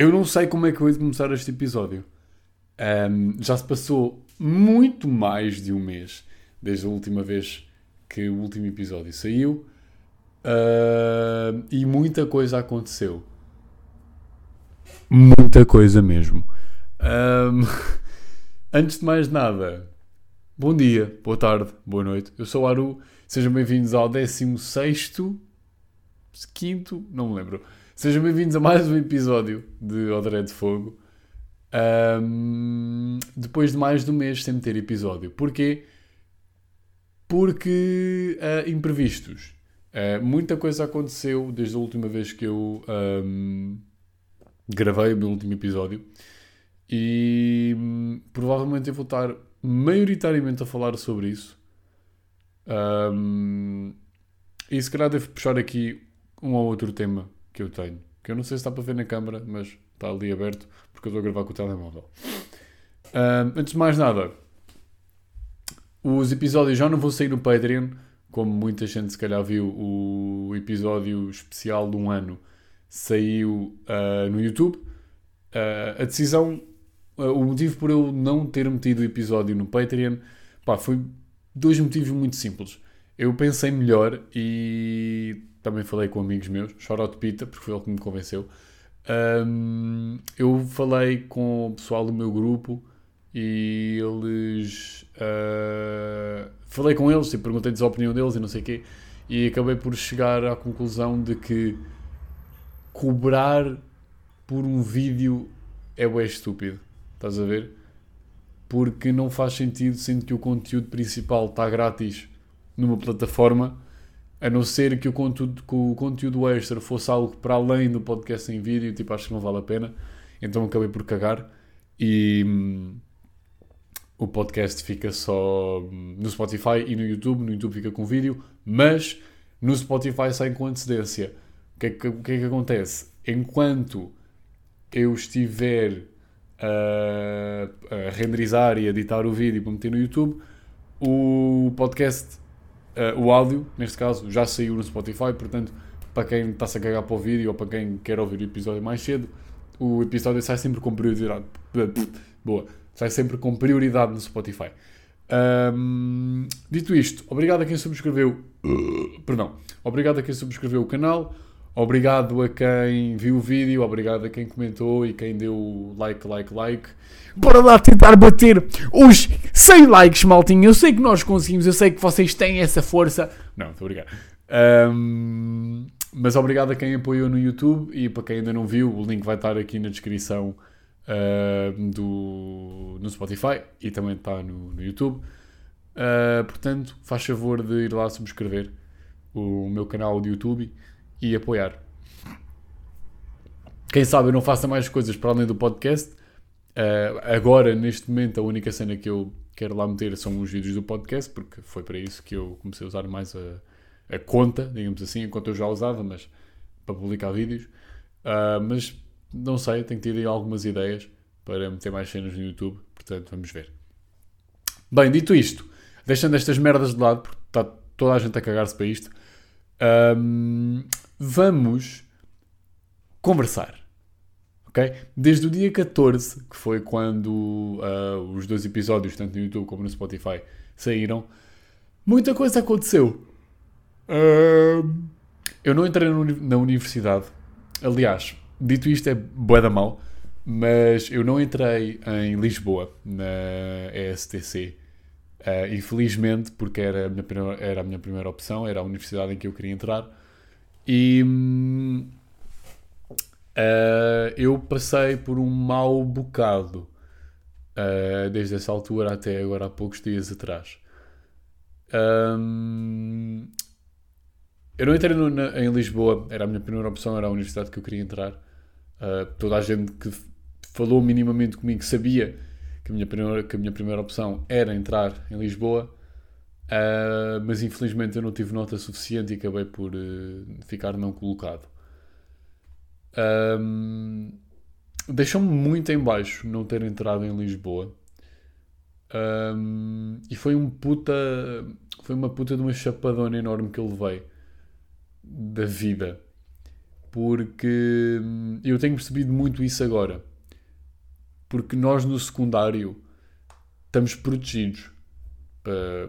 Eu não sei como é que eu hei de começar este episódio. Um, já se passou muito mais de um mês desde a última vez que o último episódio saiu uh, e muita coisa aconteceu. Muita coisa mesmo. Um, antes de mais nada, bom dia, boa tarde, boa noite. Eu sou o Aru, sejam bem-vindos ao 16 quinto, não me lembro. Sejam bem-vindos a mais um episódio de Odré de Fogo. Um, depois de mais de um mês sem ter episódio. Porquê? Porque uh, imprevistos. Uh, muita coisa aconteceu desde a última vez que eu um, gravei o meu último episódio. E um, provavelmente eu vou estar maioritariamente a falar sobre isso. e se calhar devo puxar aqui um ou outro tema que eu tenho. Que eu não sei se está para ver na câmara, mas está ali aberto porque eu estou a gravar com o telemóvel. Uh, antes de mais nada, os episódios já não vão sair no Patreon, como muita gente se calhar viu, o episódio especial de um ano saiu uh, no YouTube. Uh, a decisão, o motivo por eu não ter metido o episódio no Patreon, pá, foi dois motivos muito simples. Eu pensei melhor e também falei com amigos meus, Shoutout Pita, porque foi ele que me convenceu. Um, eu falei com o pessoal do meu grupo e eles. Uh, falei com eles e perguntei-lhes a opinião deles e não sei o quê. E acabei por chegar à conclusão de que cobrar por um vídeo é bem estúpido. Estás a ver? Porque não faz sentido, sendo que o conteúdo principal está grátis numa plataforma a não ser que o conteúdo, que o conteúdo extra fosse algo para além do podcast em vídeo, tipo, acho que não vale a pena. Então acabei por cagar e hum, o podcast fica só hum, no Spotify e no YouTube. No YouTube fica com vídeo, mas no Spotify sai com antecedência. O que é que, o que, é que acontece? Enquanto eu estiver a, a renderizar e editar o vídeo para meter no YouTube, o podcast Uh, o áudio, neste caso, já saiu no Spotify, portanto, para quem está-se a cagar para o vídeo ou para quem quer ouvir o episódio mais cedo, o episódio sai sempre com prioridade. Boa. Sai sempre com prioridade no Spotify. Um, dito isto, obrigado a quem subscreveu. Perdão. Obrigado a quem subscreveu o canal. Obrigado a quem viu o vídeo, obrigado a quem comentou e quem deu like, like, like. Bora lá tentar bater os 100 likes, maltinho. Eu sei que nós conseguimos, eu sei que vocês têm essa força. Não, estou brincar. Um, mas obrigado a quem apoiou no YouTube e para quem ainda não viu, o link vai estar aqui na descrição uh, do, no Spotify e também está no, no YouTube. Uh, portanto, faz favor de ir lá subscrever o meu canal de YouTube e apoiar. Quem sabe eu não faça mais coisas para além do podcast. Uh, agora, neste momento, a única cena que eu quero lá meter são os vídeos do podcast, porque foi para isso que eu comecei a usar mais a, a conta, digamos assim, enquanto eu já usava, mas para publicar vídeos. Uh, mas não sei, tenho tido aí algumas ideias para meter mais cenas no YouTube, portanto vamos ver. Bem, dito isto, deixando estas merdas de lado, porque está toda a gente a cagar-se para isto, um, vamos conversar. ok? Desde o dia 14, que foi quando uh, os dois episódios, tanto no YouTube como no Spotify, saíram, muita coisa aconteceu. Uh, eu não entrei na universidade. Aliás, dito isto é boa da mal, mas eu não entrei em Lisboa, na ESTC. Uh, infelizmente, porque era a, minha era a minha primeira opção, era a universidade em que eu queria entrar. E uh, eu passei por um mau bocado uh, desde essa altura até agora há poucos dias atrás. Um, eu não entrei no, na, em Lisboa, era a minha primeira opção, era a universidade que eu queria entrar. Uh, toda a gente que falou minimamente comigo sabia que a minha primeira, que a minha primeira opção era entrar em Lisboa. Uh, mas infelizmente eu não tive nota suficiente e acabei por uh, ficar não colocado. Um, Deixou-me muito em baixo não ter entrado em Lisboa. Um, e foi um puta. Foi uma puta de uma chapadona enorme que eu levei da vida. porque hum, eu tenho percebido muito isso agora. Porque nós no secundário estamos protegidos.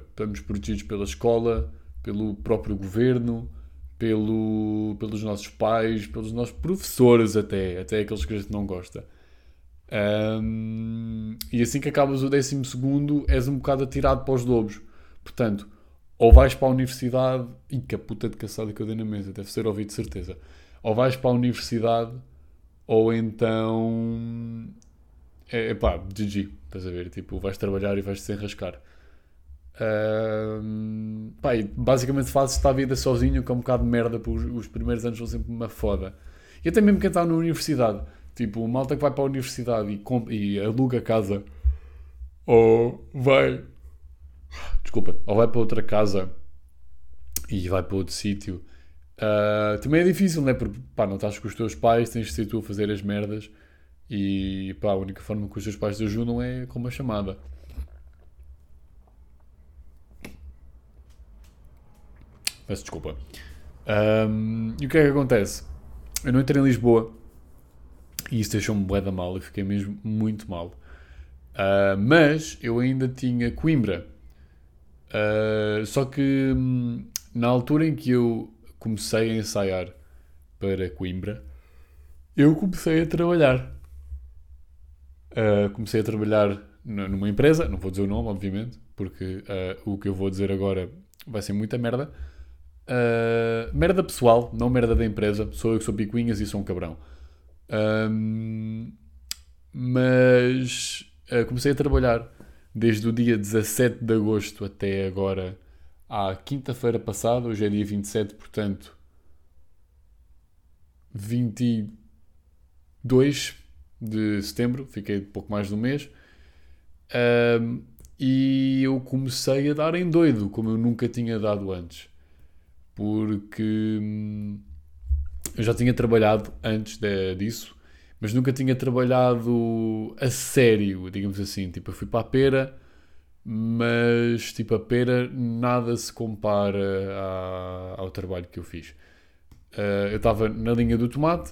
Estamos protegidos pela escola, pelo próprio governo, pelo, pelos nossos pais, pelos nossos professores até, até aqueles que a gente não gosta. Um, e assim que acabas o décimo segundo és um bocado atirado para os lobos. Portanto, ou vais para a universidade. e que a puta de caçada que eu dei na mesa, deve ser ouvido de certeza. Ou vais para a universidade, ou então. É, é pá, GG, estás a ver? Tipo, vais trabalhar e vais te enrascar. Pá, basicamente fazes-te a vida sozinho, é um bocado de merda, porque os, os primeiros anos são sempre uma foda. E até mesmo quem está na universidade, tipo, malta que vai para a universidade e, e aluga casa, ou vai desculpa, ou vai para outra casa e vai para outro sítio, uh, também é difícil, não é? Porque pá, não estás com os teus pais, tens de ser tu a fazer as merdas e pá, a única forma que os teus pais te ajudam é com uma chamada. Peço desculpa. Um, e o que é que acontece? Eu não entrei em Lisboa e isso deixou-me bué da mal, eu fiquei mesmo muito mal. Uh, mas eu ainda tinha Coimbra Uh, só que hum, na altura em que eu comecei a ensaiar para Coimbra, eu comecei a trabalhar. Uh, comecei a trabalhar numa empresa, não vou dizer o nome, obviamente, porque o que eu vou dizer agora vai ser muita merda. Uh, merda pessoal, não merda da empresa. Sou eu que sou picuinhas e sou um cabrão. mas comecei a trabalhar desde o dia 17 de agosto até agora, à quinta-feira passada, hoje é dia 27, portanto, 22 de setembro, fiquei pouco mais de um mês, e eu comecei a dar em doido, como eu nunca tinha dado antes, porque hum, eu já tinha trabalhado antes de, disso mas nunca tinha trabalhado a sério, digamos assim. Tipo, eu fui para a pera, mas tipo, a pera nada se compara ao trabalho que eu fiz. Uh, eu estava na linha do tomate,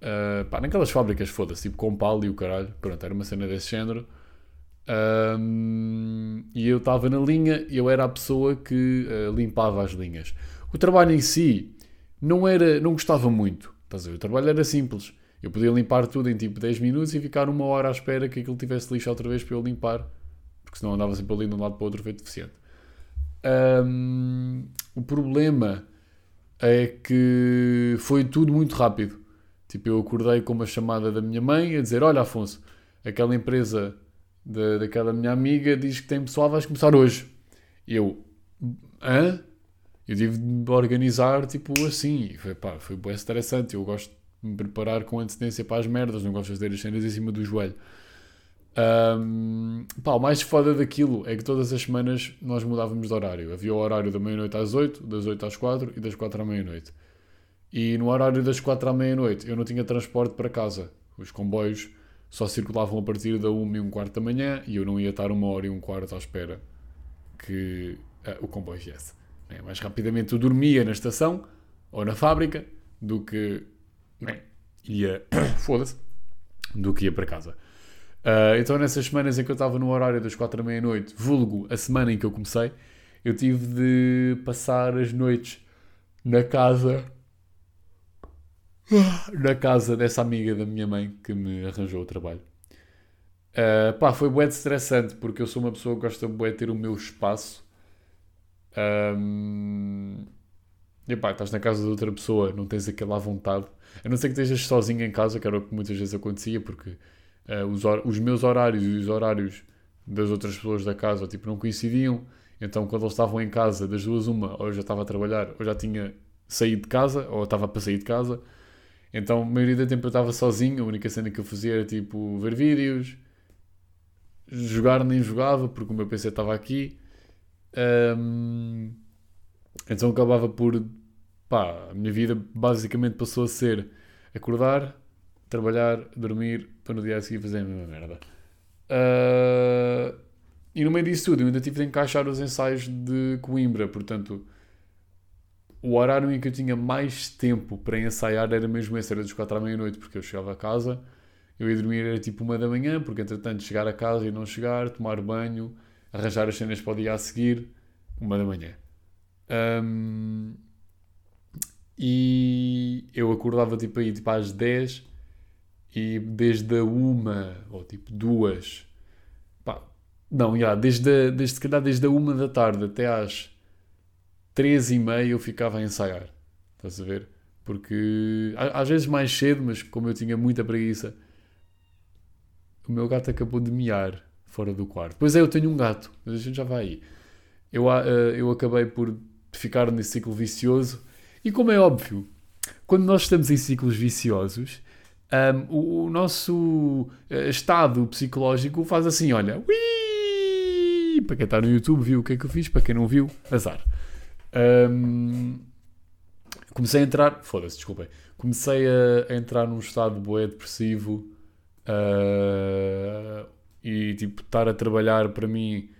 uh, pá, naquelas fábricas, foda-se, tipo com pau e o caralho, pronto, era uma cena desse género. Um, e eu estava na linha e eu era a pessoa que uh, limpava as linhas. O trabalho em si não era, não gostava muito. Estás a ver? O trabalho era simples. Eu podia limpar tudo em tipo 10 minutos e ficar uma hora à espera que aquilo tivesse lixo outra vez para eu limpar, porque senão andava sempre ali de um lado para o outro feito deficiente. Um, o problema é que foi tudo muito rápido. Tipo, eu acordei com uma chamada da minha mãe a dizer: Olha, Afonso, aquela empresa da, daquela minha amiga diz que tem pessoal, vais começar hoje. Eu, hã? Eu tive de organizar tipo assim. E foi, pá, foi bem interessante. Eu gosto me preparar com antecedência para as merdas, não gosto de fazer as cenas em cima do joelho. Um, pá, o mais foda daquilo é que todas as semanas nós mudávamos de horário. Havia o horário da meia-noite às 8, das 8 às 4 e das 4 à meia-noite. E no horário das 4 à meia-noite eu não tinha transporte para casa. Os comboios só circulavam a partir da 1 e um quarto da manhã e eu não ia estar uma hora e um quarto à espera que uh, o comboio viesse. É, mais rapidamente eu dormia na estação ou na fábrica do que né, ia, foda-se, do que ia para casa. Uh, então, nessas semanas em que eu estava no horário das quatro da meia-noite, vulgo a semana em que eu comecei, eu tive de passar as noites na casa na casa dessa amiga da minha mãe que me arranjou o trabalho. Uh, pá, foi bué estressante porque eu sou uma pessoa que gosta bué de ter o meu espaço. Um, e pá, estás na casa de outra pessoa, não tens aquela vontade. A não ser que estejas sozinho em casa, que era o que muitas vezes acontecia, porque uh, os, os, meus horários e os horários das outras pessoas da casa tipo, não coincidiam. Então, quando eles estavam em casa, das duas, uma, ou eu já estava a trabalhar, ou já tinha saído de casa, ou estava para sair de casa. Então, a maioria do tempo eu estava sozinho. A única cena que eu fazia era tipo ver vídeos, jogar nem jogava, porque o meu PC estava aqui. Um, então acabava por pá, a minha vida basicamente passou a ser acordar, trabalhar, dormir, para no dia a seguir fazer a mesma merda. Uh, e no meio disso tudo, eu ainda tive de encaixar os ensaios de Coimbra, portanto, o horário em que eu tinha mais tempo para ensaiar era mesmo esse, era dos 4 à meia-noite, porque eu chegava a casa, eu ia dormir era tipo uma da manhã, porque entretanto chegar a casa e não chegar, tomar banho, arranjar as cenas para o dia a seguir, uma da manhã. Um, e eu acordava tipo aí tipo às 10 e desde a uma ou tipo duas pá, não, já, desde, desde, calhar, desde a uma da tarde até às três e meia eu ficava a ensaiar. Estás a ver? Porque às vezes mais cedo, mas como eu tinha muita preguiça, o meu gato acabou de miar fora do quarto. Pois é, eu tenho um gato, mas a gente já vai aí. Eu, uh, eu acabei por ficar nesse ciclo vicioso. E como é óbvio, quando nós estamos em ciclos viciosos, um, o, o, nosso uh, estado psicológico faz assim: olha, ui! para quem está no YouTube viu o que é que eu fiz, para quem não viu, azar. Um, comecei a entrar, foda-se, desculpem. Comecei a, a, entrar num estado boé depressivo uh, e tipo, estar a trabalhar para mim,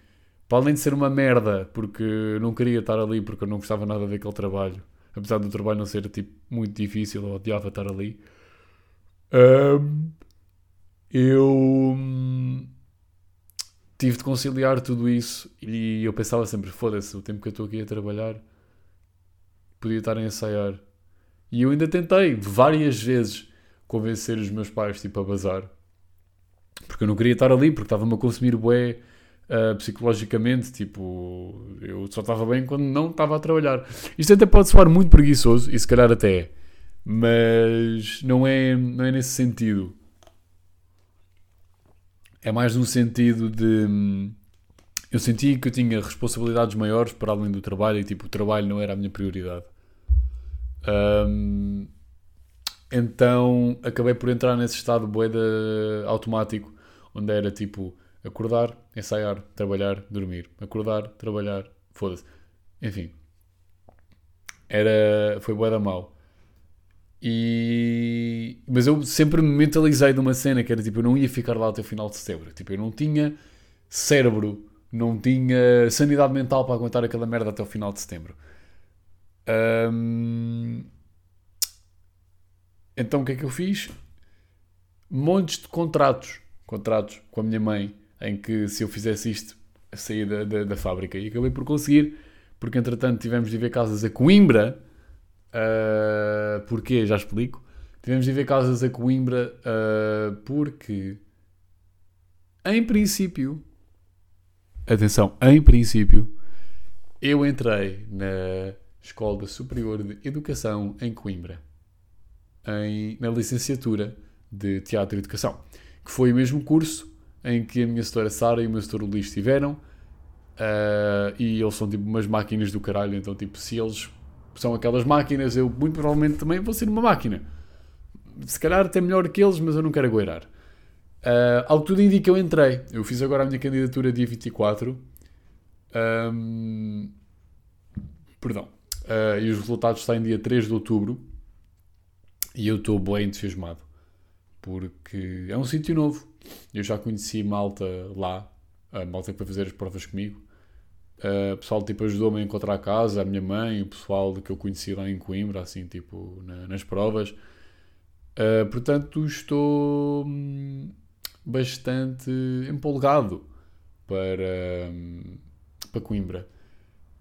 para além de ser uma merda, porque não queria estar ali, porque eu não gostava nada daquele trabalho, apesar do trabalho não ser tipo, muito difícil, eu odiava estar ali. Um, eu tive de conciliar tudo isso e eu pensava sempre: foda-se, o tempo que eu estou aqui a trabalhar podia estar a ensaiar. E eu ainda tentei várias vezes convencer os meus pais tipo, a bazar porque eu não queria estar ali, porque estava-me a consumir bué uh, psicologicamente. Tipo, eu só estava bem quando não estava a trabalhar. Isto até pode soar muito preguiçoso, e se calhar até é, mas não é, não é nesse sentido. É mais num sentido de. Eu senti que eu tinha responsabilidades maiores para além do trabalho e tipo, o trabalho não era a minha prioridade. Um, então acabei por entrar nesse estado boeda automático, onde era tipo acordar, ensaiar, trabalhar, dormir. Acordar, trabalhar, foda-se. Enfim. Era, foi boeda mal. E... Mas eu sempre me mentalizei de uma cena que era tipo, eu não ia ficar lá até o final de setembro. Tipo, eu não tinha cérebro, não tinha sanidade mental para aguentar aquela merda até o final de setembro. Um... Então o que é que eu fiz? Montes de contratos. Contratos com a minha mãe, em que se eu fizesse isto, saía da, da, da fábrica. E acabei por conseguir, porque entretanto tivemos de ver casas a Coimbra. Uh, porquê? Já explico. Tivemos de ver casas a Coimbra uh, porque, em princípio, atenção, em princípio, eu entrei na Escola Superior de Educação em Coimbra em, na licenciatura de Teatro e Educação, que foi o mesmo curso em que a minha setora Sara e o meu setor Luís estiveram. Uh, e eles são tipo umas máquinas do caralho, então tipo, se eles são aquelas máquinas, eu muito provavelmente também vou ser uma máquina. Se calhar até melhor que eles, mas eu não quero agueirar. Uh, ao que tudo indica, eu entrei. Eu fiz agora a minha candidatura dia 24. Um, perdão. Uh, e os resultados saem dia 3 de outubro. E eu estou bem entusiasmado. Porque é um sítio novo. Eu já conheci malta lá. A malta que foi fazer as provas comigo. Uh, o pessoal tipo, ajudou-me a encontrar a casa, a minha mãe, o pessoal que eu conheci lá em Coimbra, assim, tipo, na, nas provas. Uh, portanto, estou hum, bastante empolgado para, hum, para Coimbra.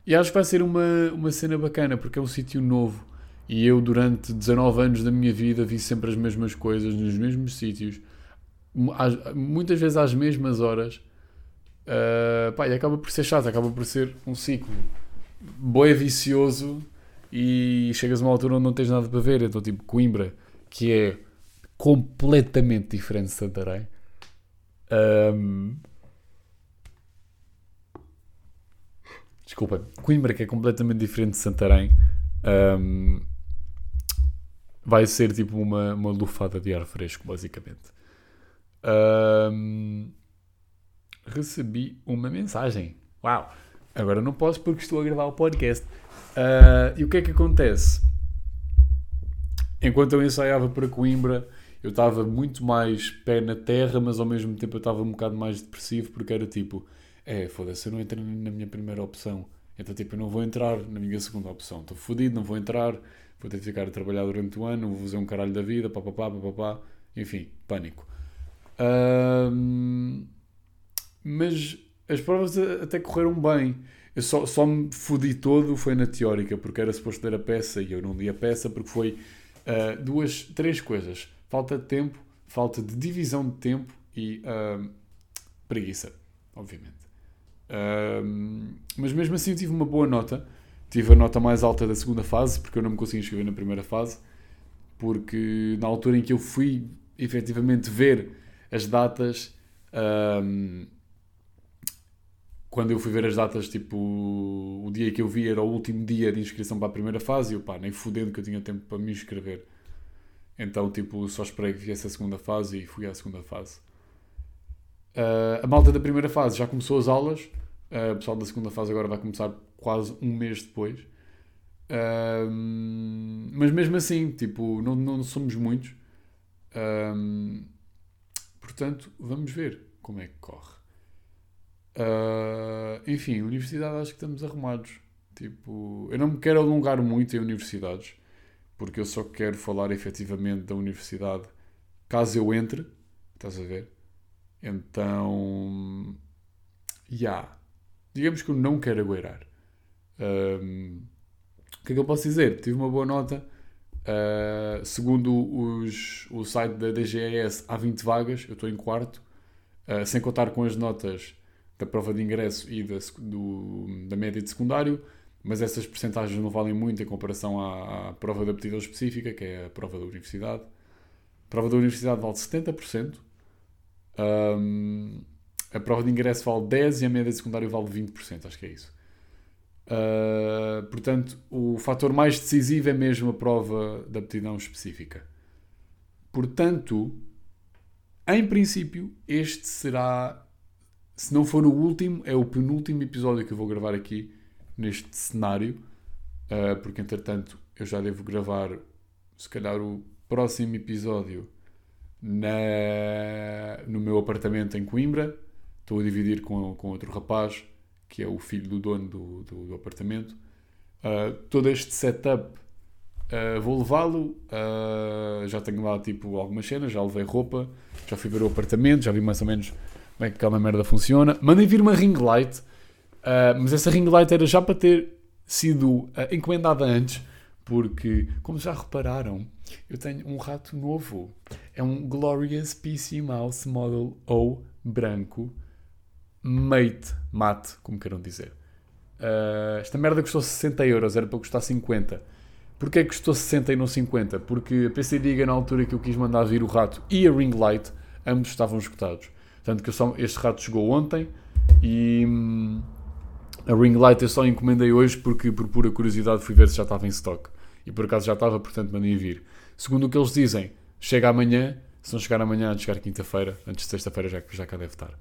E acho que vai ser uma, uma cena bacana, porque é um sítio novo. E eu, durante 19 anos da minha vida, vi sempre as mesmas coisas, nos mesmos sítios, muitas vezes às mesmas horas. Uh, pá, e acaba por ser chato, acaba por ser um ciclo boi vicioso e chegas a uma altura onde não tens nada para ver. Então, tipo, Coimbra, que é completamente diferente de Santarém. Um... Desculpa, Coimbra, que é completamente diferente de Santarém. Um vai ser tipo uma, uma lufada de ar fresco, basicamente. Um, recebi uma mensagem. Uau! Agora não posso porque estou a gravar o podcast. Uh, e o que é que acontece? Enquanto eu ensaiava para Coimbra, eu estava muito mais pé na terra, mas ao mesmo tempo eu estava um bocado mais depressivo porque era tipo: é, foda-se, eu não entrei na minha primeira opção. Então, tipo, eu não vou entrar na minha segunda opção. Estou fodido, não vou entrar, vou ter de ficar a trabalhar durante o ano, vou fazer um caralho da vida, papapá, papapá. Enfim, pânico. Um, mas as provas até correram bem. Eu só, só me fodi todo foi na teórica, porque era suposto ler a peça e eu não li a peça porque foi uh, duas, três coisas. Falta de tempo, falta de divisão de tempo e uh, preguiça, obviamente. Uh, mas mesmo assim eu tive uma boa nota. Tive a nota mais alta da segunda fase, porque eu não me consegui inscrever na primeira fase. Porque na altura em que eu fui efetivamente ver as datas, quando eu fui ver as datas, tipo, o dia que eu vi era o último dia de inscrição para a primeira fase e eu, pá, nem fudendo que eu tinha tempo para me inscrever. Então, tipo, só esperei que viesse a segunda fase e fui à segunda fase. Uh, a malta da primeira fase já começou as aulas, uh, o pessoal da segunda fase agora vai começar quase um mês depois. Mas mesmo assim, tipo, não, não somos muitos. portanto, vamos ver como é que corre. Uh, enfim, universidade acho que estamos arrumados. Tipo, eu não me quero alongar muito em universidades, porque eu só quero falar efetivamente da universidade caso eu entre. Estás a ver? Então, já. Yeah. Digamos que eu não quero agueirar. Um, o que é que eu posso dizer? Tive uma boa nota. Uh, segundo os, o site da DGES, há 20 vagas. Eu estou em quarto. Uh, sem contar com as notas da prova de ingresso e da, do, da média de secundário, mas essas percentagens não valem muito em comparação à, à, prova de aptidão específica, que é a prova da universidade. A prova da universidade vale 70%, um, a prova de ingresso vale 10% e a média de secundário vale 20%, acho que é isso. Uh, portanto, o fator mais decisivo é mesmo a prova de aptidão específica. Portanto, em princípio, este será se não for o último, é o penúltimo episódio que eu vou gravar aqui neste cenário, uh, porque entretanto eu já devo gravar, se calhar, o próximo episódio na, no meu apartamento em Coimbra. Estou a dividir com, com outro rapaz, que é o filho do dono do, do, do apartamento. Uh, todo este setup uh, vou levá-lo. já tenho lá tipo algumas cenas, já levei roupa, já fui ver o apartamento, já vi mais ou menos como é que aquela merda funciona. Mandei vir uma ring light, uh, mas essa ring light era já para ter sido uh, encomendada antes, porque, como já repararam, eu tenho um rato novo. É um Glorious PC Mouse Model O branco, mate, mate, como queiram dizer. Uh, esta merda custou 60 euros, era para custar 50. Porquê custou 60 e não 50? Porque a PC Diga, na altura que eu quis mandar vir o rato e a ring light, ambos estavam esgotados. Tanto que só, este rato chegou ontem e hum, a ring light eu só encomendei hoje porque, por pura curiosidade, fui ver se já estava em stock. E por acaso já estava, portanto mandei vir. Segundo o que eles dizem, chega amanhã. Se não chegar amanhã, de chegar quinta-feira. Antes de sexta-feira já, já cá deve estar.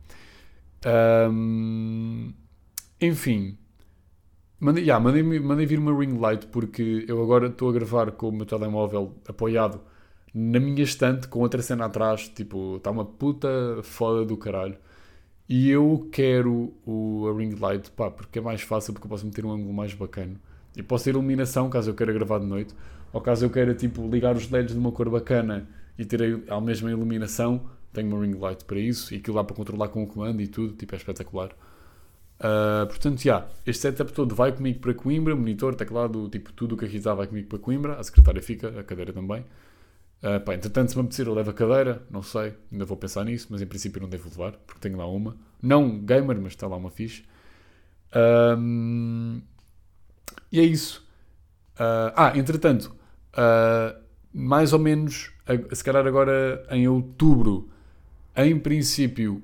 Um, enfim. Mandei, yeah, mandei, mandei vir uma ring light porque eu agora estou a gravar com o meu telemóvel apoiado na minha estante com outra cena atrás, tipo, está uma puta foda do caralho. E eu quero o, a ring light, pá, porque é mais fácil, porque eu posso meter um ângulo mais bacana. E posso ter iluminação, caso eu queira gravar de noite, ou caso eu queira, tipo, ligar os LEDs de uma cor bacana e ter a, a mesma iluminação, tenho uma ring light para isso, e aquilo lá para controlar com o comando e tudo, tipo, é espetacular. Uh, portanto, já, yeah, este setup todo vai comigo para Coimbra, monitor, teclado, tipo, tudo o que aqui está vai comigo para Coimbra, a secretária fica, a cadeira também. Uh, pá, entretanto, se me apetecer, eu levo a cadeira, não sei, ainda vou pensar nisso, mas em princípio não devo levar, porque tenho lá uma. Não gamer, mas está lá uma fixe. Um, e é isso. Uh, ah, entretanto, uh, mais ou menos, se calhar agora em outubro, em princípio,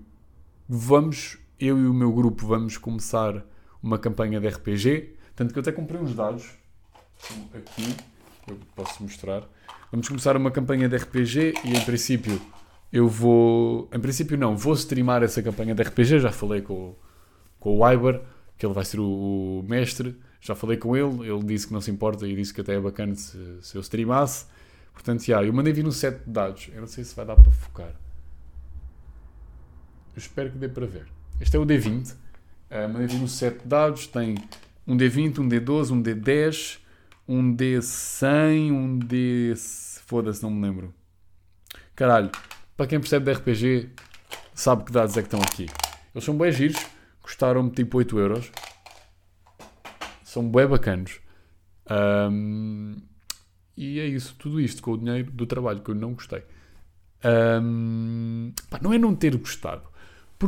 vamos, eu e o meu grupo, vamos começar uma campanha de RPG. Tanto que eu até comprei uns dados aqui, eu posso mostrar. Vamos começar uma campanha de RPG e em princípio eu vou. Em princípio não, vou streamar essa campanha de RPG. Já falei com, com o Iber, que ele vai ser o, o, mestre. Já falei com ele, ele disse que não se importa e disse que até é bacana se, se eu streamasse. Portanto, já, eu mandei vir um set de dados. Eu não sei se vai dar para focar. Eu espero que dê para ver. Este é o D20. Uh, mandei vir um set de dados, tem um D20, um D12, um D10, um D100, um D. Foda-se, não me lembro. Caralho, para quem percebe de RPG, sabe que dados é que estão aqui. Eles são bem giros, custaram-me tipo 8 euros. São bem bacanos. Um, e é isso, tudo isto com o dinheiro do trabalho que eu não gostei. Um, pá, não é não ter gostado,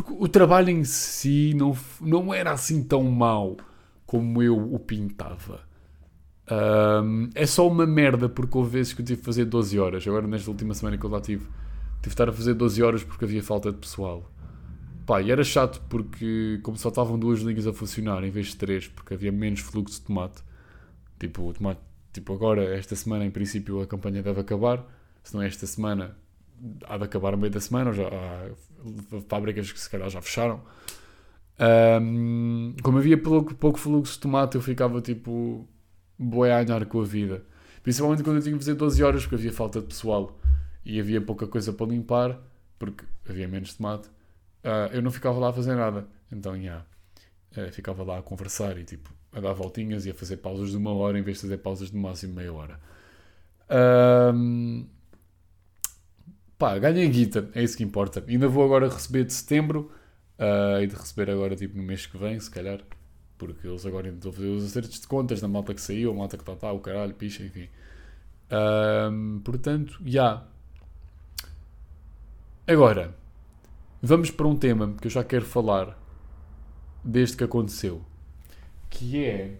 porque o trabalho em si não, não era assim tão mau como eu o pintava. Um, é só uma merda porque houve vezes que eu tive que fazer 12 horas. Agora, nesta última semana que eu lá tive, tive de estar a fazer 12 horas porque havia falta de pessoal. Pá, e era chato porque, como só estavam duas linhas a funcionar em vez de três, porque havia menos fluxo de tomate. Tipo, o tomate, tipo, agora, esta semana, em princípio, a campanha deve acabar. Se não é esta semana, há de acabar no meio da semana. Já há fábricas que se calhar já fecharam. Um, como havia pouco, pouco fluxo de tomate, eu ficava tipo ganhar com a vida. Principalmente quando eu tinha que fazer 12 horas, porque havia falta de pessoal e havia pouca coisa para limpar, porque havia menos tomate. Uh, eu não ficava lá a fazer nada. Então, yeah, uh, ficava lá a conversar e tipo a dar voltinhas e a fazer pausas de uma hora em vez de fazer pausas de máximo meia hora. Um, pá, ganhei guita, é isso que importa. Ainda vou agora receber de setembro uh, e de receber agora tipo no mês que vem, se calhar, porque eles agora estão a fazer os acertos de contas da malta que saiu, a malta que está, tá, o caralho, picha, enfim. Um, portanto, já. Yeah. Agora, vamos para um tema que eu já quero falar desde que aconteceu, que é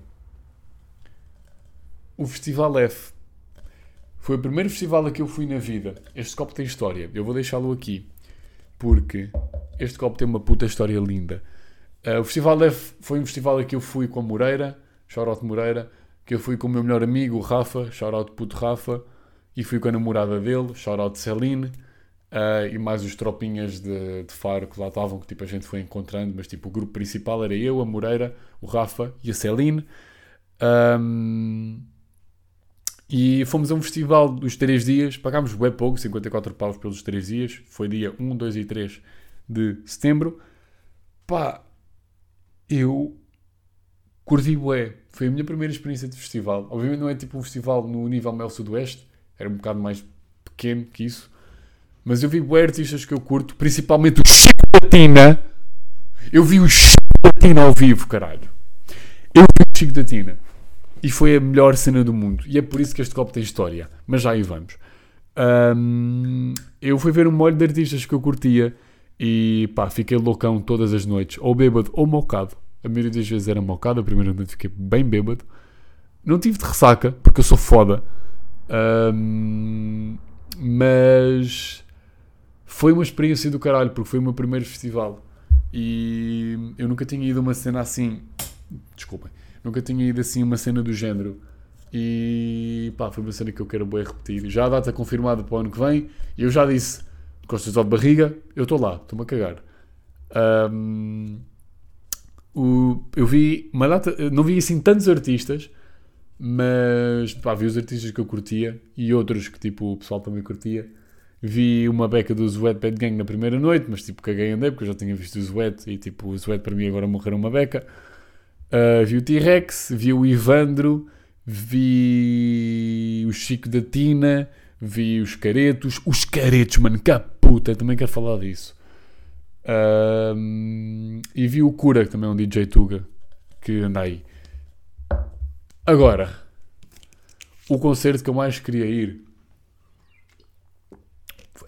o Festival F. Foi o primeiro festival a que eu fui na vida. Este copo tem história. Eu vou deixá-lo aqui. Porque este copo tem uma puta história linda. Uh, o Festival F foi um festival a que eu fui com a Moreira, Shoutout Moreira, que eu fui com o meu melhor amigo, o Rafa, Shoutout puto Rafa, e fui com a namorada dele, Shoutout Celine, uh, e mais os tropinhas de, de Faro que lá estavam, que tipo a gente foi encontrando, mas tipo o grupo principal era eu, a Moreira, o Rafa e a Celine. Um, e fomos a um festival dos 3 dias, pagámos bem pouco, 54 paus pelos 3 dias, foi dia 1, 2 e 3 de setembro. Pá, eu curti bué, foi a minha primeira experiência de festival. Obviamente não é tipo um festival no nível Mel Sudoeste, era um bocado mais pequeno que isso, mas eu vi bué artistas que eu curto, principalmente o Chico da Tina. Eu vi o Chico da Tina ao vivo, caralho. Eu vi o Chico da Tina. E foi a melhor cena do mundo. E é por isso que este copo tem história. Mas já aí vamos. Um, eu fui ver um molho de artistas que eu curtia e pá, fiquei loucão todas as noites, ou bêbado ou mocado. A maioria das vezes era mocado, a primeira noite fiquei bem bêbado. Não tive de ressaca, porque eu sou foda. Um, mas foi uma experiência do caralho, porque foi o meu primeiro festival. E eu nunca tinha ido a uma cena assim. Desculpem Nunca tinha ido assim uma cena do género. E pá, foi uma cena que eu quero bem repetir. Já a data confirmada para o ano que vem. E eu já disse, costas de barriga, eu estou lá, estou-me a cagar. Um, o, eu vi uma data, não vi assim tantos artistas, mas pá, vi os artistas que eu curtia e outros que tipo o pessoal também curtia. Vi uma beca do Zwet Bad Gang na primeira noite, mas tipo caguei andei porque eu já tinha visto o Zwet e tipo o Zwet para mim agora morreram uma beca. Uh, vi o T-Rex, vi o Ivandro, vi o Chico da Tina, vi os Caretos. Os Caretos, mano, que puta, também quero falar disso. Uh, e vi o Cura, que também é um DJ Tuga, que anda aí. Agora, o concerto que eu mais queria ir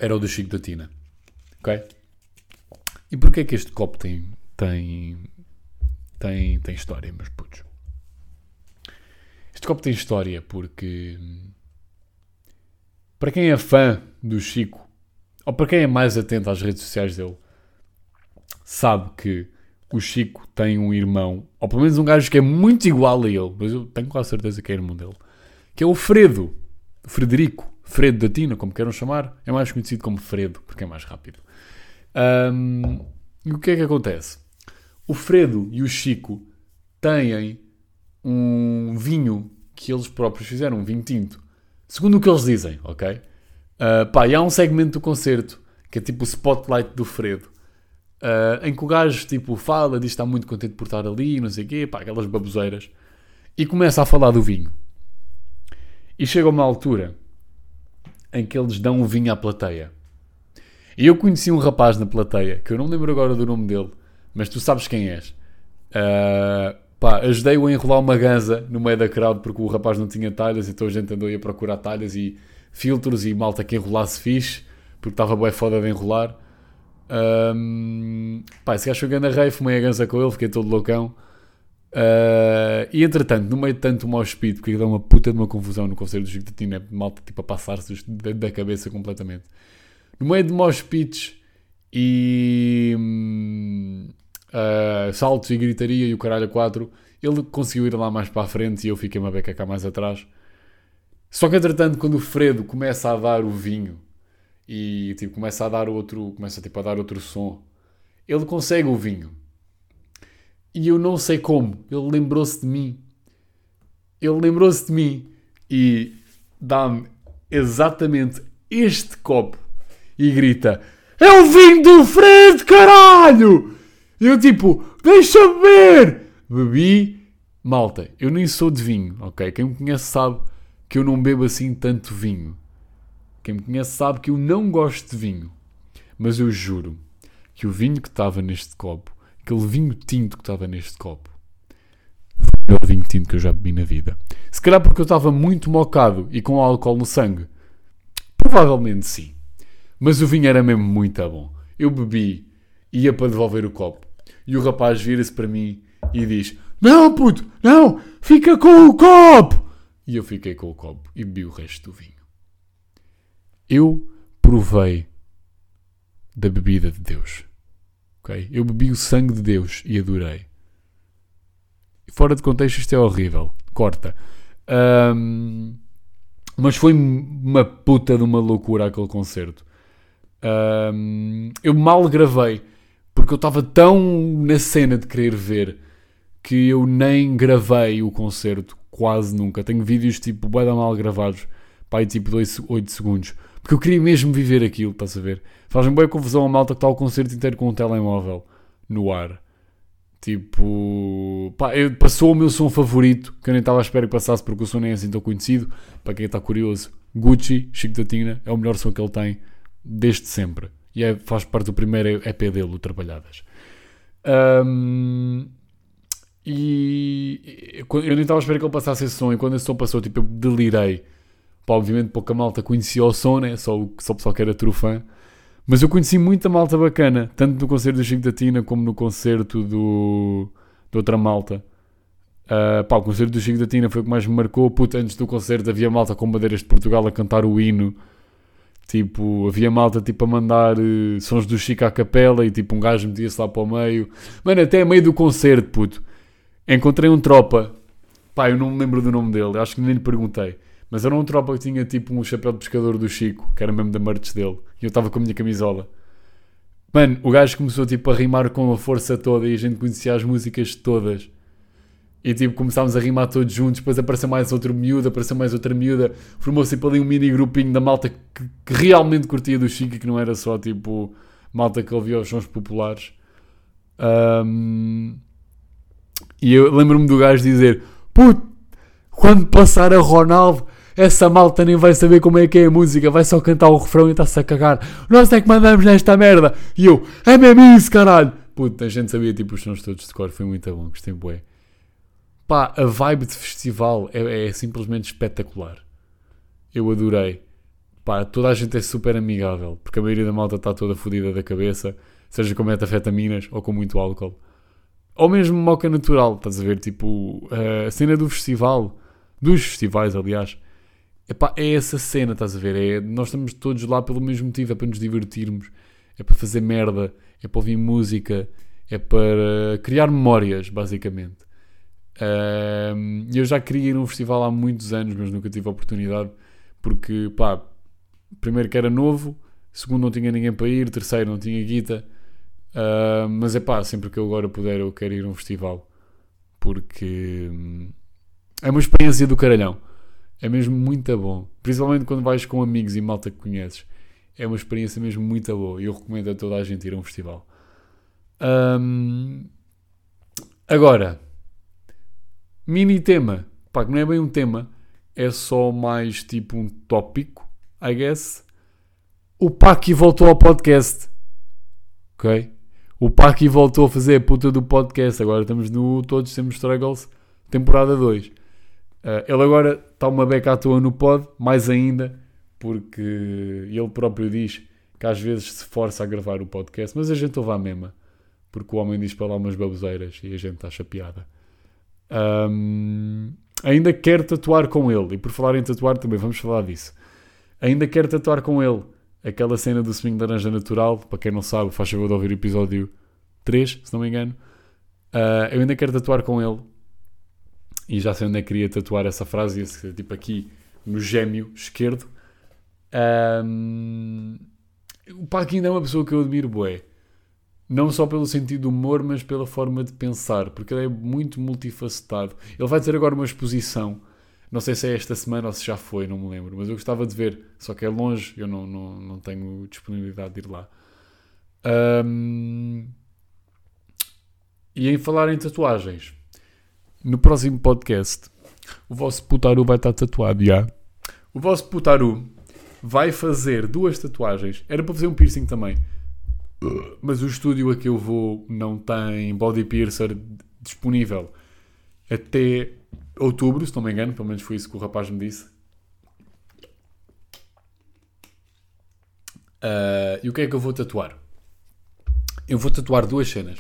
era o do Chico da Tina. Ok? E porquê é que este copo tem, tem tem, tem história, meus putos. Este copo tem história porque. Para quem é fã do Chico, ou para quem é mais atento às redes sociais dele, sabe que o Chico tem um irmão, ou pelo menos um gajo que é muito igual a ele, mas eu tenho quase certeza que é irmão dele, que é o Fredo, Frederico, Fredo da Tina, como queiram chamar, é mais conhecido como Fredo, porque é mais rápido. Um, e o que é que acontece? O Fredo e o Chico têm um vinho que eles próprios fizeram, um vinho tinto. Segundo o que eles dizem, ok? Uh, pá, e há um segmento do concerto que é tipo o spotlight do Fredo. uh, em que o gajo tipo, fala, diz que está muito contente por estar ali, não sei o quê, pá, aquelas baboseiras, e começa a falar do vinho. E chega uma altura em que eles dão o vinho à plateia. E eu conheci um rapaz na plateia, que eu não lembro agora do nome dele, mas tu sabes quem és. Uh, pá, ajudei-o a enrolar uma ganza no meio da crowd porque o rapaz não tinha talhas, então a gente andou a procurar talhas e filtros e malta que enrolasse fixe, porque estava bem foda de enrolar. Um, pá, esse gajo foi grande rei, fumei a ganza com ele, fiquei todo loucão. Uh, e entretanto, no meio de tanto mau espírito, porque dá uma puta de uma confusão no conselho do Chico de Tina, é malta tipo a passar-se da, cabeça completamente. No meio de maus speech e uh, saltos e gritaria e o caralho a quatro, ele conseguiu ir lá mais para a frente e eu fiquei uma beca cá mais atrás. Só que entretanto, quando o Fredo começa a dar o vinho e tipo, começa a dar outro, começa tipo, a dar outro som, ele consegue o vinho e eu não sei como. Ele lembrou-se de mim. Ele lembrou-se de mim e dá-me exatamente este copo e grita: É o vinho do Fred, caralho! E eu tipo, deixa beber! Bebi, malta, eu nem sou de vinho, ok? Quem me conhece sabe que eu não bebo assim tanto vinho. Quem me conhece sabe que eu não gosto de vinho. Mas eu juro que o vinho que estava neste copo aquele vinho tinto que estava neste copo. Foi o melhor vinho tinto que eu já bebi na vida. Se calhar porque eu estava muito mocado e com álcool no sangue. Provavelmente sim. Mas o vinho era mesmo muito bom. Eu bebi, ia para devolver o copo. E o rapaz vira-se para mim e diz: Não, puto, não, fica com o copo! E eu fiquei com o copo e bebi o resto do vinho. Eu provei da bebida de Deus. Okay? Eu bebi o sangue de Deus e adorei. Fora de contexto, isto é horrível. Corta. Um, mas foi uma puta de uma loucura aquele concerto. Um, eu mal gravei porque eu estava tão na cena de querer ver que eu nem gravei o concerto quase nunca. Tenho vídeos tipo bem mal gravados, pai, tipo 2, 8 segundos. Porque eu queria mesmo viver aquilo, estás a ver? Faz-me bem confusão a malta que está o concerto inteiro com um telemóvel no ar. Tipo, pá, eu, passou o meu som favorito, que eu nem estava à espera que passasse porque o som nem é assim tão conhecido. Para quem está curioso, Gucci, Chico da Tina, é o melhor som que ele tem desde sempre. E é, faz parte do primeiro EP dele, o Trabalhadas. Um, e eu nem estava à espera que ele passasse esse som. E quando esse som passou, tipo, eu delirei. Pá, obviamente pouca malta conhecia o som, né? Só, só o pessoal que era true fã. Mas eu conheci muita malta bacana, tanto no concerto do Chico da Tina como no concerto do, de outra malta. Uh, pá, o concerto do Chico da Tina foi o que mais me marcou. Puta, antes do concerto havia malta com bandeiras de Portugal a cantar o hino. Tipo, havia malta tipo a mandar uh, sons do Chico à capela e tipo um gajo metia-se lá para o meio. Mano, até a meio do concerto, puto. Encontrei um tropa. Pá, eu não me lembro do nome dele, acho que nem lhe perguntei. Mas era um tropa que tinha tipo um chapéu de pescador do Chico, que era mesmo da merch dele. E eu estava com a minha camisola. Mano, o gajo começou tipo a rimar com a força toda e a gente conhecia as músicas todas. E tipo, começámos a rimar todos juntos, depois apareceu mais outro miúdo, apareceu mais outra miúda, formou-se tipo ali um mini grupinho da malta que, que, realmente curtia do Chico e que não era só tipo malta que ouvia os sons populares. Um, e eu lembro-me do gajo dizer: Puto, quando passar a Ronaldo, essa malta nem vai saber como é que é a música, vai só cantar o refrão e está-se a cagar. Nós é que mandamos nesta merda. E eu, é mesmo isso, caralho. Puta, a gente sabia tipo os sons todos de cor, foi muito bom, gostei bué. Pá, a vibe de festival é, é simplesmente espetacular. Eu adorei. Pá, toda a gente é super amigável, porque a maioria da malta está toda fodida da cabeça, seja com metafetaminas ou com muito álcool. Ou mesmo moca natural, estás a ver? Tipo, a cena do festival, dos festivais, aliás, Epá, é essa cena, estás a ver? É, nós estamos todos lá pelo mesmo motivo, é para nos divertirmos, é para fazer merda, é para ouvir música, é para criar memórias, basicamente. Eu já queria ir a um festival há muitos anos, mas nunca tive a oportunidade, porque, pá, primeiro que era novo, segundo não tinha ninguém para ir, terceiro não tinha guita, uh, mas é pá, sempre que eu agora puder eu quero ir a um festival, porque hum, é uma experiência do caralhão. É mesmo muito bom. Principalmente quando vais com amigos e malta que conheces. É uma experiência mesmo muito boa e eu recomendo a toda a gente ir a um festival. Um, agora, mini tema. Pá, que não é bem um tema, é só mais tipo um tópico, I guess. O Paki voltou ao podcast. Ok? O Paki voltou a fazer a puta do podcast. Agora estamos no Todos Temos Struggles, temporada 2. Uh, ele agora está uma beca à toa no pod, mais ainda, porque ele próprio diz que às vezes se força a gravar o podcast, mas a gente ouve a mesma, porque o homem diz para lá umas baboseiras e a gente está chapeada. Um, ainda quero tatuar com ele, e por falar em tatuar também vamos falar disso. Ainda quero tatuar com ele aquela cena do swing de laranja natural, para quem não sabe, faz favor de ouvir o episódio 3, se não me engano. Uh, eu ainda quero tatuar com ele. E já sei onde é que queria tatuar essa frase, esse, tipo aqui no gêmeo esquerdo. Um, o Paco ainda é uma pessoa que eu admiro, bué. Não só pelo sentido do humor, mas pela forma de pensar, porque ele é muito multifacetado. Ele vai ter agora uma exposição não sei se é esta semana ou se já foi, não me lembro. Mas eu gostava de ver. Só que é longe, eu não, não, não tenho disponibilidade de ir lá. Um, e em falar em tatuagens, no próximo podcast, o vosso putaru vai estar tatuado, já. O vosso putaru vai fazer duas tatuagens. Era para fazer um piercing também. Mas o estúdio a que eu vou não tem body piercer disponível até outubro, se não me engano, pelo menos foi isso que o rapaz me disse. Uh, e o que é que eu vou tatuar? Eu vou tatuar duas cenas.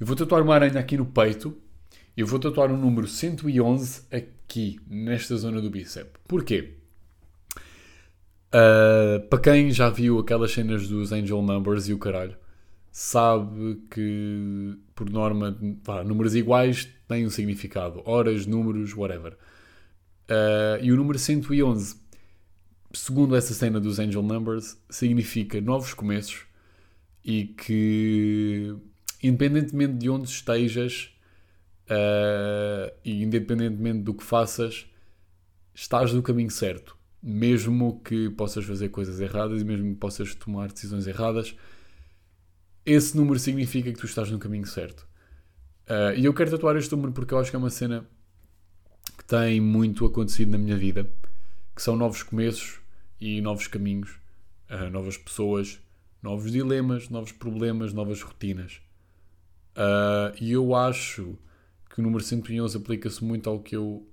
Eu vou tatuar uma aranha aqui no peito. Eu vou tatuar o um número 111 aqui, nesta zona do bíceps. Porquê? Uh, para quem já viu aquelas cenas dos Angel Numbers e o caralho, sabe que, por norma, pá, números iguais têm um significado. Horas, números, whatever. Uh, e o número 111, segundo essa cena dos Angel Numbers, significa novos começos e que, independentemente de onde estejas uh, e independentemente do que faças, estás no caminho certo. Mesmo que possas fazer coisas erradas e mesmo que possas tomar decisões erradas, esse número significa que tu estás no caminho certo. Uh, e eu quero tatuar este número porque eu acho que é uma cena que tem muito acontecido na minha vida, que são novos começos e novos caminhos, uh, novas pessoas, novos dilemas, novos problemas, novas rotinas. Uh, e eu acho que o número 111 aplica-se muito ao que eu.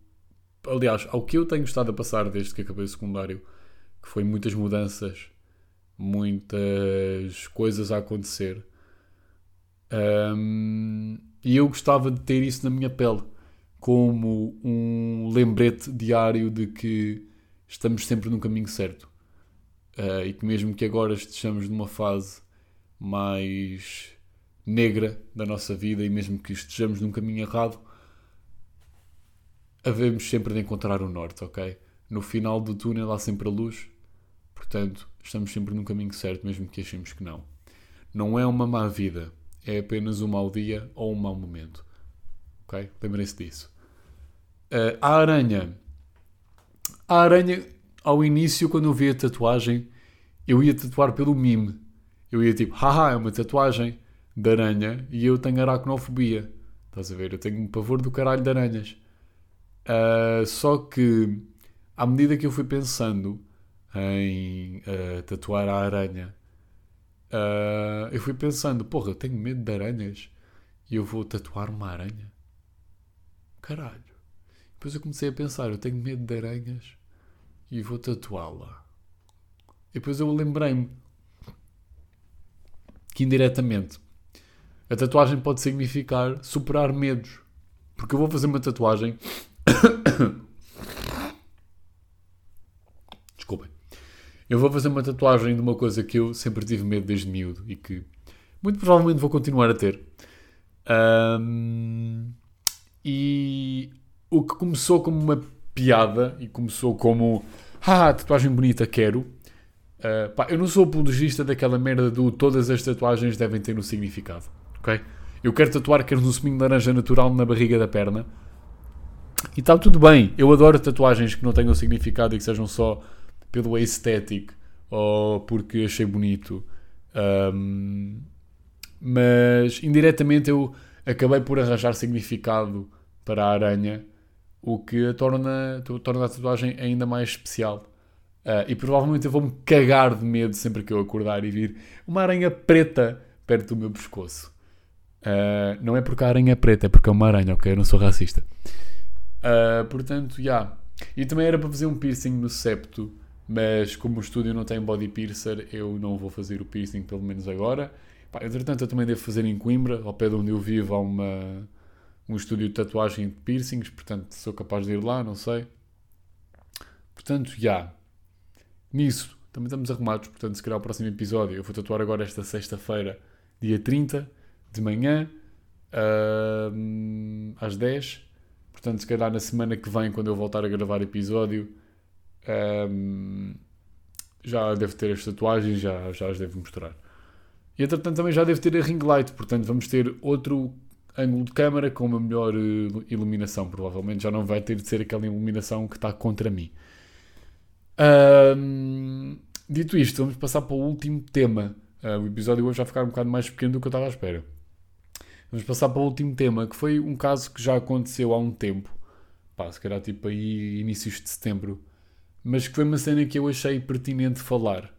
Aliás, ao que eu tenho estado a passar desde que acabei o secundário, que foi muitas mudanças, muitas coisas a acontecer. Um, e eu gostava de ter isso na minha pele, como um lembrete diário de que estamos sempre no caminho certo. Uh, e que mesmo que agora estejamos numa fase mais negra da nossa vida e mesmo que estejamos num caminho errado, havemos sempre de encontrar o norte, ok? No final do túnel há sempre a luz, portanto, estamos sempre no caminho certo, mesmo que achemos que não. Não é uma má vida, é apenas um mau dia ou um mau momento. Ok? Lembrem-se disso. Uh, a aranha. A aranha, ao início, quando eu vi a tatuagem, eu ia tatuar pelo mime. Eu ia tipo, haha, é uma tatuagem de aranha e eu tenho aracnofobia. Estás a ver? Eu tenho um pavor do caralho de aranhas. Uh, só que, à medida que eu fui pensando em uh, tatuar a aranha Uh, eu fui pensando, porra, eu tenho medo de aranhas e eu vou tatuar uma aranha. Caralho. Depois eu comecei a pensar, eu tenho medo de aranhas e vou tatuá-la. Depois eu lembrei-me que indiretamente a tatuagem pode significar superar medos. Porque eu vou fazer uma tatuagem. Desculpem. Eu vou fazer uma tatuagem de uma coisa que eu sempre tive medo desde miúdo e que muito provavelmente vou continuar a ter. Um, e o que começou como uma piada e começou como ah, tatuagem bonita, quero. Uh, pá, eu não sou apologista daquela merda do todas as tatuagens devem ter um significado, ok? Eu quero tatuar, quero um seminho de laranja natural na barriga da perna. E está tudo bem. Eu adoro tatuagens que não tenham significado e que sejam só pelo estético ou porque achei bonito. Um, mas indiretamente eu acabei por arranjar significado para a aranha, o que a torna, torna a tatuagem ainda mais especial. Uh, e provavelmente eu vou-me cagar de medo sempre que eu acordar e vir uma aranha preta perto do meu pescoço. Uh, não é porque a aranha é preta, é porque é uma aranha, ok? Eu não sou racista. Uh, portanto, já. Yeah. E também era para fazer um piercing no septo, mas como o estúdio não tem body piercer, eu não vou fazer o piercing, pelo menos agora. Pá, entretanto, eu também devo fazer em Coimbra, ao pé de onde eu vivo, há uma, um estúdio de tatuagem de piercings, portanto, sou capaz de ir lá, não sei. Portanto, já. Yeah. Nisso, também estamos arrumados, portanto, se calhar o próximo episódio, eu vou tatuar agora esta sexta-feira, dia 30 de manhã, uh, às 10 Portanto, se calhar na semana que vem, quando eu voltar a gravar episódio, um, já devo ter as tatuagens, já, já as devo mostrar. E entretanto também já devo ter a ring light, portanto vamos ter outro ângulo de câmera com uma melhor uh, iluminação, provavelmente. Já não vai ter de ser aquela iluminação que está contra mim. Um, dito isto, vamos passar para o último tema. Uh, o episódio hoje vai ficar um bocado mais pequeno do que eu estava à espera. Vamos passar para o último tema, que foi um caso que já aconteceu há um tempo. Pá, se calhar tipo aí inícios de setembro. Mas que foi uma cena que eu achei pertinente falar.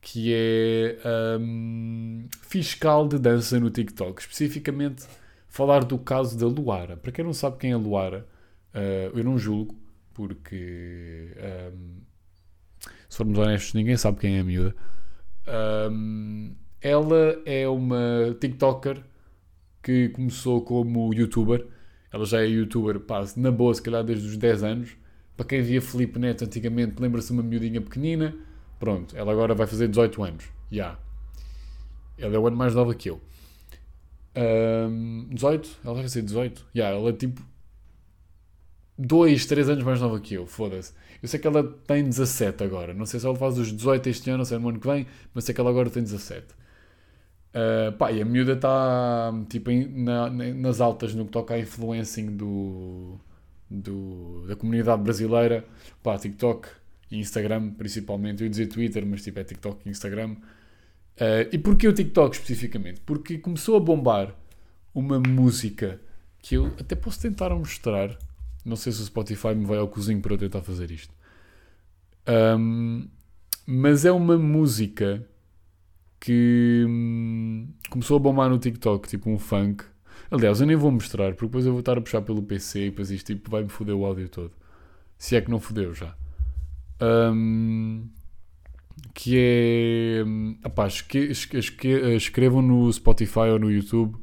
Que é um, fiscal de dança no TikTok. Especificamente falar do caso da Luara. Para quem não sabe quem é Luara, uh, eu não julgo, porque um, se formos honestos, ninguém sabe quem é a miúda. Um, ela é uma TikToker que começou como youtuber. Ela já é youtuber, pá, na boa, se calhar desde os 10 anos. Para quem via Felipe Neto antigamente, lembra-se uma miudinha pequenina. Pronto, ela agora vai fazer 18 anos. Já. Yeah. Ela é o ano mais nova que eu. Um, 18? Ela vai fazer 18? Já, yeah, ela é tipo 2, 3 anos mais nova que eu, foda-se. Eu sei que ela tem 17 agora. Não sei se ela faz os 18 este ano ou se é no ano que vem, mas sei que ela agora tem 17. Uh, pá, e a miúda está tipo, na, nas altas no que toca à influencing do, do, da comunidade brasileira. Pá, TikTok e Instagram, principalmente. Eu ia dizer Twitter, mas tipo é TikTok e Instagram. Uh, e porquê o TikTok especificamente? Porque começou a bombar uma música que eu até posso tentar mostrar. Não sei se o Spotify me vai ao cozinho para eu tentar fazer isto. Um, mas é uma música que hum, começou a bombar no TikTok, tipo um funk. Aliás, eu nem vou mostrar, porque depois eu vou estar a puxar pelo PC e depois isto tipo, vai-me foder o áudio todo. Se é que não fodeu já. Um, que é. Hum, apá, esque, esque, esque, escrevam no Spotify ou no YouTube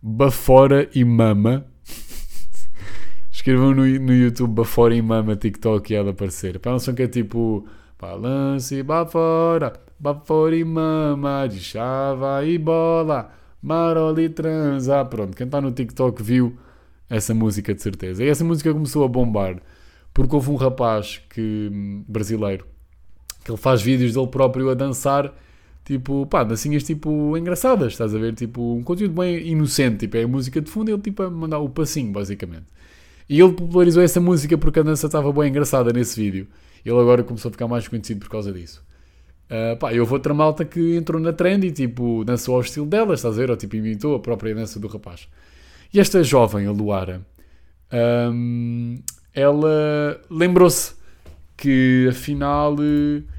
Bafora e Mama. escrevam no, no YouTube Bafora e Mama TikTok e ela aparecer. Ser que é tipo. Balance bafora, Bafori mama, de chava e bola, maroli transa. Pronto, quem está no TikTok viu essa música de certeza. E essa música começou a bombar porque houve um rapaz que, brasileiro que ele faz vídeos dele próprio a dançar tipo, pá, dancinhas tipo engraçadas, estás a ver? Tipo, um conteúdo bem inocente, tipo, é a música de fundo e ele tipo a mandar o passinho, basicamente. E ele popularizou essa música porque a dança estava bem engraçada nesse vídeo. Ele agora começou a ficar mais conhecido por causa disso. Uh, pá, houve outra malta que entrou na trend e tipo, dançou ao estilo dela, estás a ver? Ou tipo, imitou a própria dança do rapaz. E esta jovem, a Luara, um, ela lembrou-se que afinal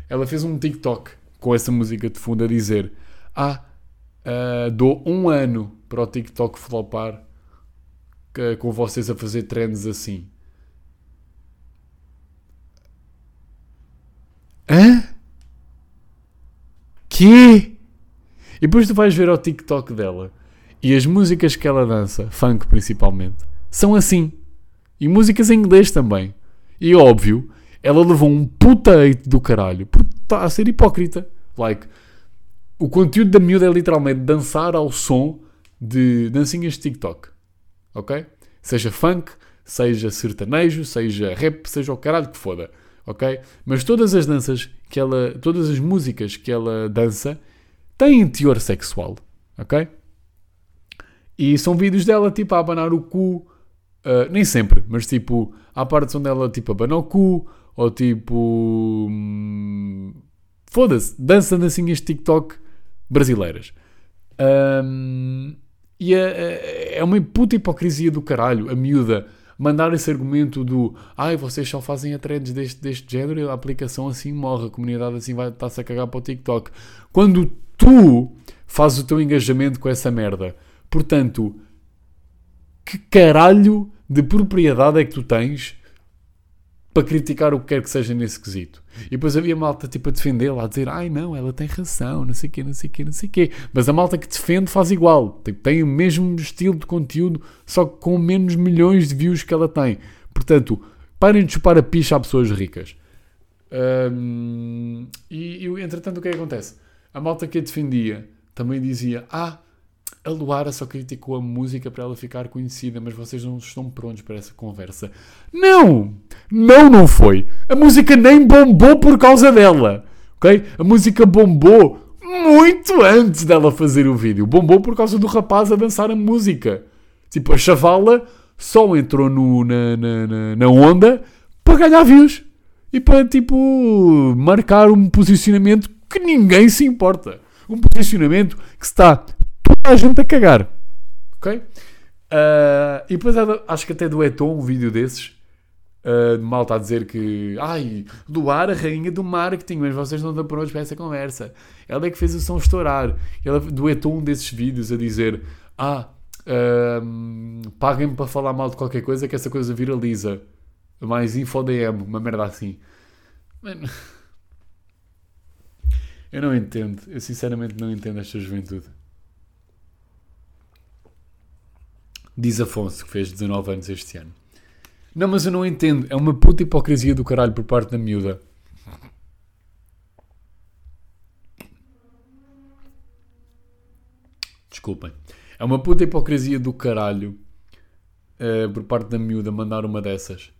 ela fez um TikTok com essa música de fundo a dizer: Ah, uh, dou um ano para o TikTok flopar com vocês a fazer trends assim. Hã? Que? E depois tu vais ver ao TikTok dela e as músicas que ela dança, funk principalmente, são assim. E músicas em inglês também. E óbvio, ela levou um puta do caralho porque está a ser hipócrita. Like, o conteúdo da miúda é literalmente dançar ao som de dancinhas de TikTok. Ok? Seja funk, seja sertanejo, seja rap, seja o caralho que foda. Ok? Mas todas as danças que ela, todas as músicas que ela dança têm teor sexual, ok? E são vídeos dela tipo a abanar o cu, uh, nem sempre, mas tipo, há partes onde ela tipo abana o cu, ou tipo. Hum, Foda-se, dança dancinhas TikTok brasileiras. Um, E é, é uma puta hipocrisia do caralho, a miúda, mandar esse argumento do ai, vocês só fazem a threads deste, deste género e a aplicação assim morre, a comunidade assim vai estar-se a cagar para o TikTok. Quando tu fazes o teu engajamento com essa merda. Portanto, que caralho de propriedade é que tu tens para criticar o que quer que seja nesse quesito. E depois havia malta tipo a defendê-la, a dizer, ai não, ela tem razão, não sei o quê, não sei o quê, não sei o quê. Mas a malta que defende faz igual. Tipo, tem o mesmo estilo de conteúdo, só que com menos milhões de views que ela tem. Portanto, parem de chupar a picha a pessoas ricas. Um, e, e, entretanto, o que é que acontece? A malta que a defendia também dizia, ah, a Luara só criticou a música para ela ficar conhecida, mas vocês não estão prontos para essa conversa. Não! Não, não foi. A música nem bombou por causa dela. Ok? A música bombou muito antes dela fazer o vídeo. Bombou por causa do rapaz a dançar a música. Tipo, a chavala só entrou no, na, na, na, na onda para ganhar views. E para, tipo, marcar um posicionamento que ninguém se importa. Um posicionamento que está a gente a cagar. Ok? Uh, e depois acho que até do Eton um vídeo desses. Uh, de malta a dizer que ai, doar a rainha do marketing, mas vocês não estão prontos para essa conversa. Ela é que fez o som estourar. Ela duetou um desses vídeos a dizer: Ah, uh, paguem-me para falar mal de qualquer coisa que essa coisa viraliza. Mais info DM, uma merda assim. Mano, eu não entendo. Eu sinceramente não entendo esta juventude. Diz Afonso, que fez 19 anos este ano. Não, mas eu não entendo. É uma puta hipocrisia do caralho por parte da miúda. Desculpem. É uma puta hipocrisia do caralho uh, por parte da miúda mandar uma dessas.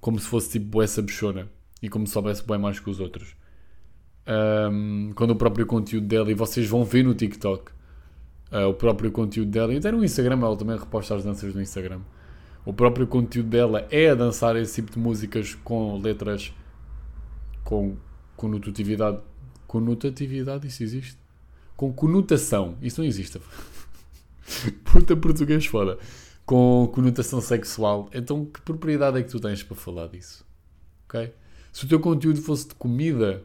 Como se fosse tipo essa bichona. E como se soubesse bem mais que os outros. Um, quando o próprio conteúdo dela, e vocês vão ver no TikTok, uh, o próprio conteúdo dela, e até no Instagram, ela também reposta as danças no Instagram. O próprio conteúdo dela é a dançar esse tipo de músicas com letras com conotatividade. Conotatividade, isso existe? Com conotação, isso não existe. Puta português fora. Com conotação sexual. Então, que propriedade é que tu tens para falar disso? Ok? Se o teu conteúdo fosse de comida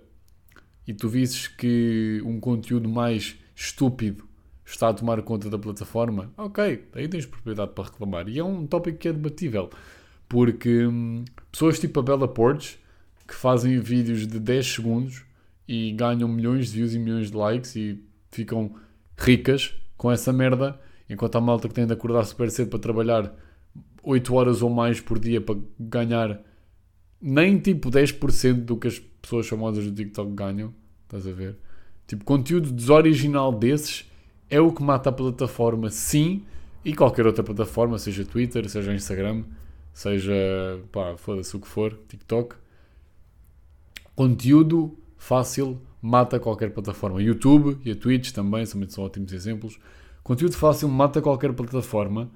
e tu visses que um conteúdo mais estúpido está a tomar conta da plataforma, ok, aí tens propriedade para reclamar. E é um tópico que é debatível, porque hum, pessoas tipo a Bella Portes, que fazem vídeos de 10 segundos e ganham milhões de views e milhões de likes e ficam ricas com essa merda, enquanto a malta que tem de acordar super cedo para trabalhar 8 horas ou mais por dia para ganhar nem tipo 10% do que as pessoas famosas do TikTok ganham, estás a ver? Tipo, conteúdo desoriginal desses é o que mata a plataforma, sim, e qualquer outra plataforma, seja Twitter, seja Instagram, seja, pá, foda-se o que for, TikTok. Conteúdo fácil mata qualquer plataforma. YouTube e a Twitch também também são ótimos exemplos. Conteúdo fácil mata qualquer plataforma.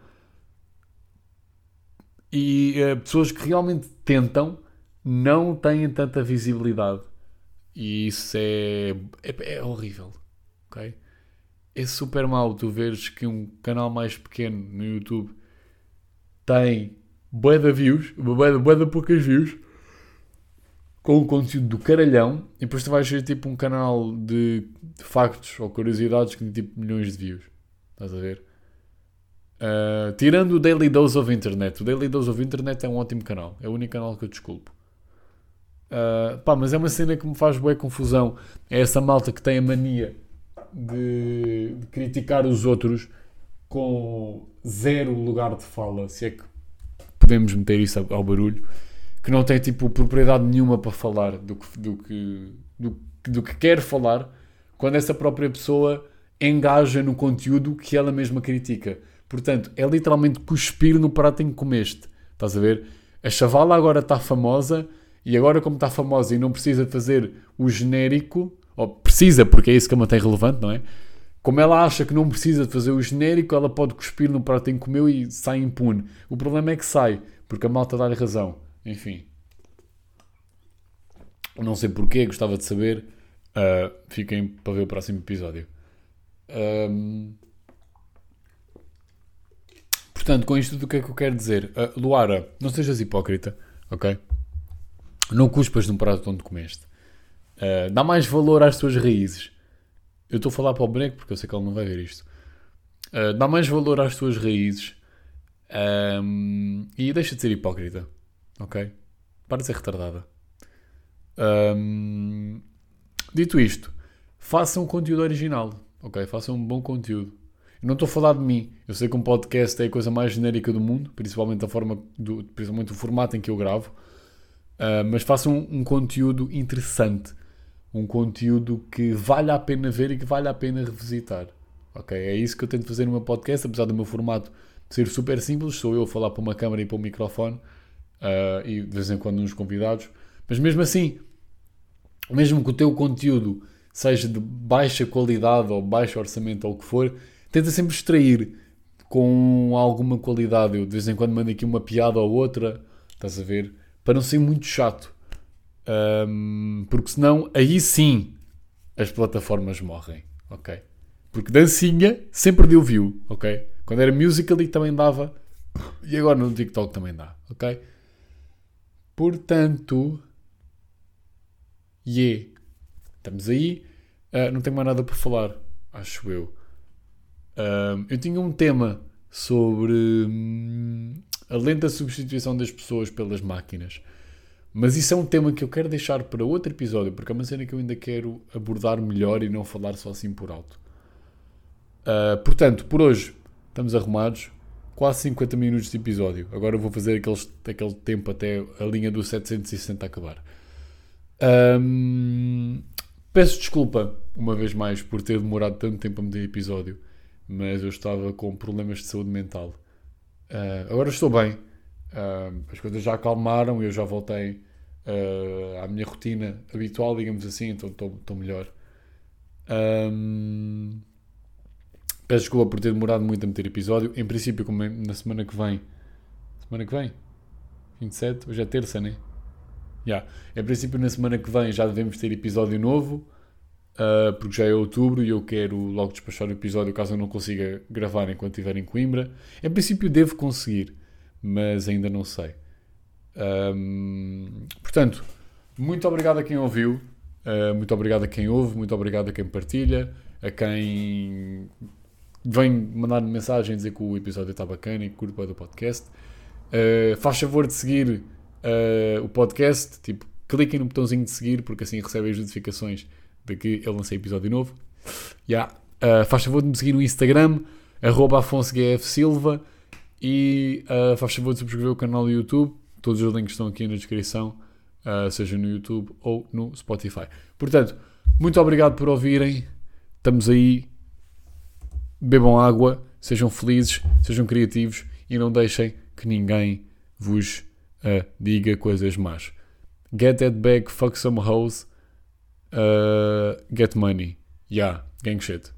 E uh, pessoas que realmente tentam não têm tanta visibilidade. E isso é, é, é horrível. ok? É super mau tu veres que um canal mais pequeno no YouTube tem bué de views, bué de, poucas views, com um conteúdo do caralhão, e depois tu vais ver tipo um canal de, de factos ou curiosidades que tem tipo milhões de views. Estás a ver? Uh, tirando o Daily Dose of Internet. O Daily Dose of Internet é um ótimo canal. É o único canal que eu desculpo. Uh, pá, mas é uma cena que me faz boa confusão. É essa malta que tem a mania de, de criticar os outros com zero lugar de fala, se é que podemos meter isso ao barulho, que não tem tipo propriedade nenhuma para falar do que, do que, do, do que quer falar, quando essa própria pessoa engaja no conteúdo que ela mesma critica. Portanto, é literalmente cuspir no prato em que comeste. Estás a ver? A chavala agora está famosa e agora, como está famosa e não precisa fazer o genérico, ou precisa, porque é isso que a mantém relevante, não é? Como ela acha que não precisa de fazer o genérico, ela pode cuspir no prato em que comeu e sai impune. O problema é que sai, porque a malta dá-lhe razão. Enfim. Não sei porquê, gostava de saber. Uh, fiquem para ver o próximo episódio. Um... Portanto, com isto o que é que eu quero dizer? Uh, Luara, não sejas hipócrita, ok? Não cuspas num prato onde comeste. Uh, dá mais valor às tuas raízes. Eu estou a falar para o boneco porque eu sei que ele não vai ver isto. Uh, dá mais valor às tuas raízes um, e deixa de ser hipócrita, ok? Para de ser retardada. Um, dito isto, faça um conteúdo original, ok? Faça um bom conteúdo. Eu não estou a falar de mim. Eu sei que um podcast é a coisa mais genérica do mundo, principalmente a forma, do, principalmente o formato em que eu gravo. Uh, mas faça um, um, conteúdo interessante, um conteúdo que vale a pena ver e que vale a pena revisitar. Ok? É isso que eu tento fazer no meu podcast, apesar do meu formato ser super simples, sou eu a falar para uma câmera e para um microfone uh, e de vez em quando uns convidados, mas mesmo assim, mesmo que o teu conteúdo seja de baixa qualidade ou baixo orçamento ou o que for, tenta sempre extrair com alguma qualidade. Eu de vez em quando mando aqui uma piada ou outra, estás a ver? Para não ser muito chato. Um, porque senão, aí sim, as plataformas morrem, ok? Porque dancinha sempre deu view, ok? Quando era Musical.ly também dava. E agora no TikTok também dá, ok? Portanto, yeah, estamos aí. Uh, não tenho mais nada para falar, acho eu. Eu tinha um tema sobre hum, a lenta substituição das pessoas pelas máquinas. Mas isso é um tema que eu quero deixar para outro episódio, porque é uma cena que eu ainda quero abordar melhor e não falar só assim por alto. Uh, portanto, por hoje estamos arrumados. Quase 50 minutos de episódio. Agora eu vou fazer aqueles, aquele tempo até a linha do 760 acabar. Um, peço desculpa, uma vez mais, por ter demorado tanto tempo a meter episódio, mas eu estava com problemas de saúde mental. Uh, agora estou bem, as coisas já acalmaram e eu já voltei uh, à minha rotina habitual, digamos assim, então estou, estou melhor. Um, Peço desculpa por ter demorado muito a meter episódio. Em princípio, como é na semana que vem. Semana que vem? 27? Hoje é terça, né? Já. Yeah. Em princípio, na semana que vem já devemos ter episódio novo. Uh, porque já é outubro e eu quero logo despachar o episódio caso eu não consiga gravar enquanto estiver em Coimbra. Em princípio, devo conseguir, mas ainda não sei. Um, portanto, muito obrigado a quem ouviu. Uh, muito obrigado a quem ouve, muito obrigado a quem partilha, a quem vem mandar mensagem dizer que o episódio está bacana e que curto do podcast. Uh, faz favor de seguir uh, o podcast, tipo, cliquem no botãozinho de seguir, porque assim recebem as notificações de que eu lancei episódio novo. Yeah. Uh, faz favor de me seguir no Instagram, arroba Afonso GF Silva, e uh, faz favor de subscrever o canal do YouTube. Todos os links estão aqui na descrição, uh, seja no YouTube ou no Spotify. Portanto, muito obrigado por ouvirem. Estamos aí bebam água, sejam felizes, sejam criativos e não deixem que ninguém vos uh, diga coisas más. Get that bag, fuck some hoes, uh, get money. Yeah, gang shit.